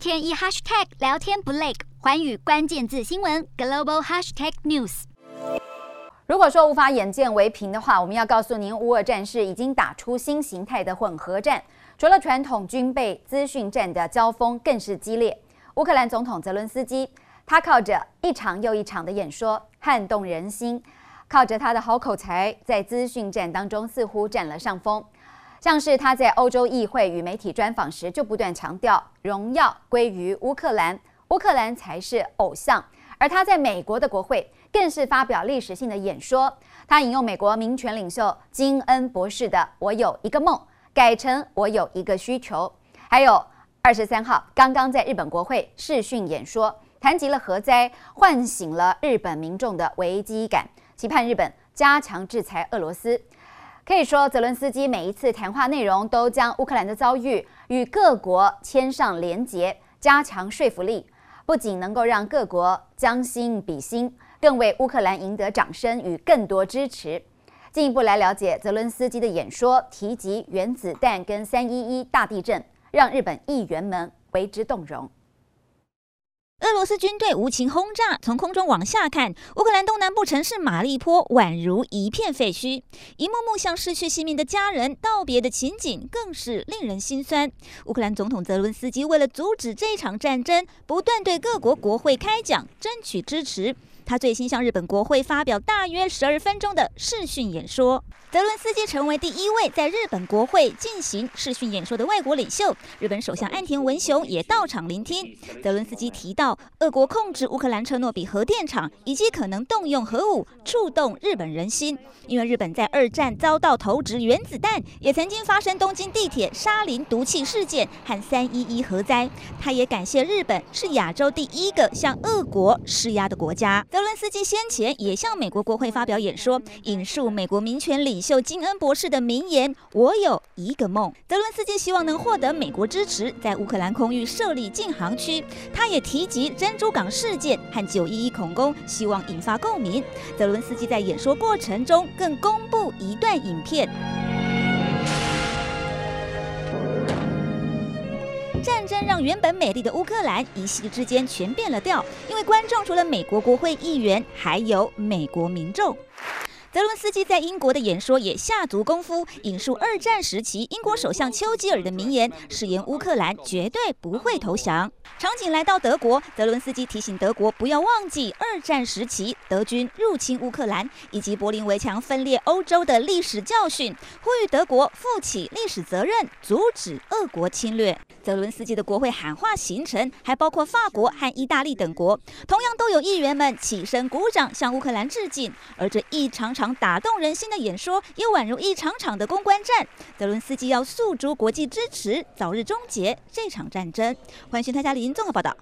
天一 hashtag 聊天不累，寰宇关键字新闻 global hashtag news。如果说无法眼见为凭的话，我们要告诉您，乌俄战事已经打出新形态的混合战，除了传统军备资讯战的交锋更是激烈。乌克兰总统泽伦斯基，他靠着一场又一场的演说撼动人心，靠着他的好口才，在资讯战当中似乎占了上风。像是他在欧洲议会与媒体专访时就不断强调，荣耀归于乌克兰，乌克兰才是偶像。而他在美国的国会更是发表历史性的演说，他引用美国民权领袖金恩博士的“我有一个梦”，改成“我有一个需求”。还有二十三号刚刚在日本国会视讯演说，谈及了核灾，唤醒了日本民众的危机感，期盼日本加强制裁俄罗斯。可以说，泽伦斯基每一次谈话内容都将乌克兰的遭遇与各国牵上连结，加强说服力，不仅能够让各国将心比心，更为乌克兰赢得掌声与更多支持。进一步来了解泽伦斯基的演说，提及原子弹跟三一一大地震，让日本议员们为之动容。俄罗斯军队无情轰炸，从空中往下看，乌克兰东南部城市马利坡宛如一片废墟，一幕幕向失去性命的家人道别的情景更是令人心酸。乌克兰总统泽伦斯基为了阻止这场战争，不断对各国国会开讲，争取支持。他最新向日本国会发表大约十二分钟的视讯演说。泽伦斯基成为第一位在日本国会进行视讯演说的外国领袖。日本首相岸田文雄也到场聆听。泽伦斯基提到，俄国控制乌克兰车诺比核电厂以及可能动用核武，触动日本人心。因为日本在二战遭到投掷原子弹，也曾经发生东京地铁沙林毒气事件和三一一核灾。他也感谢日本是亚洲第一个向俄国施压的国家。德伦斯基先前也向美国国会发表演说，引述美国民权领袖金恩博士的名言：“我有一个梦。”德伦斯基希望能获得美国支持，在乌克兰空域设立禁航区。他也提及珍珠港事件和九一一恐攻，希望引发共鸣。德伦斯基在演说过程中更公布一段影片。战争让原本美丽的乌克兰一夕之间全变了调，因为观众除了美国国会议员，还有美国民众。泽伦斯基在英国的演说也下足功夫，引述二战时期英国首相丘吉尔的名言，誓言乌克兰绝对不会投降。场景来到德国，泽伦斯基提醒德国不要忘记二战时期德军入侵乌克兰以及柏林围墙分裂欧洲的历史教训，呼吁德国负起历史责任，阻止俄国侵略。泽伦斯基的国会喊话行程还包括法国和意大利等国，同样都有议员们起身鼓掌向乌克兰致敬，而这一场场打动人心的演说，也宛如一场场的公关战。泽伦斯基要诉诸国际支持，早日终结这场战争。欢迎台下林综合报道。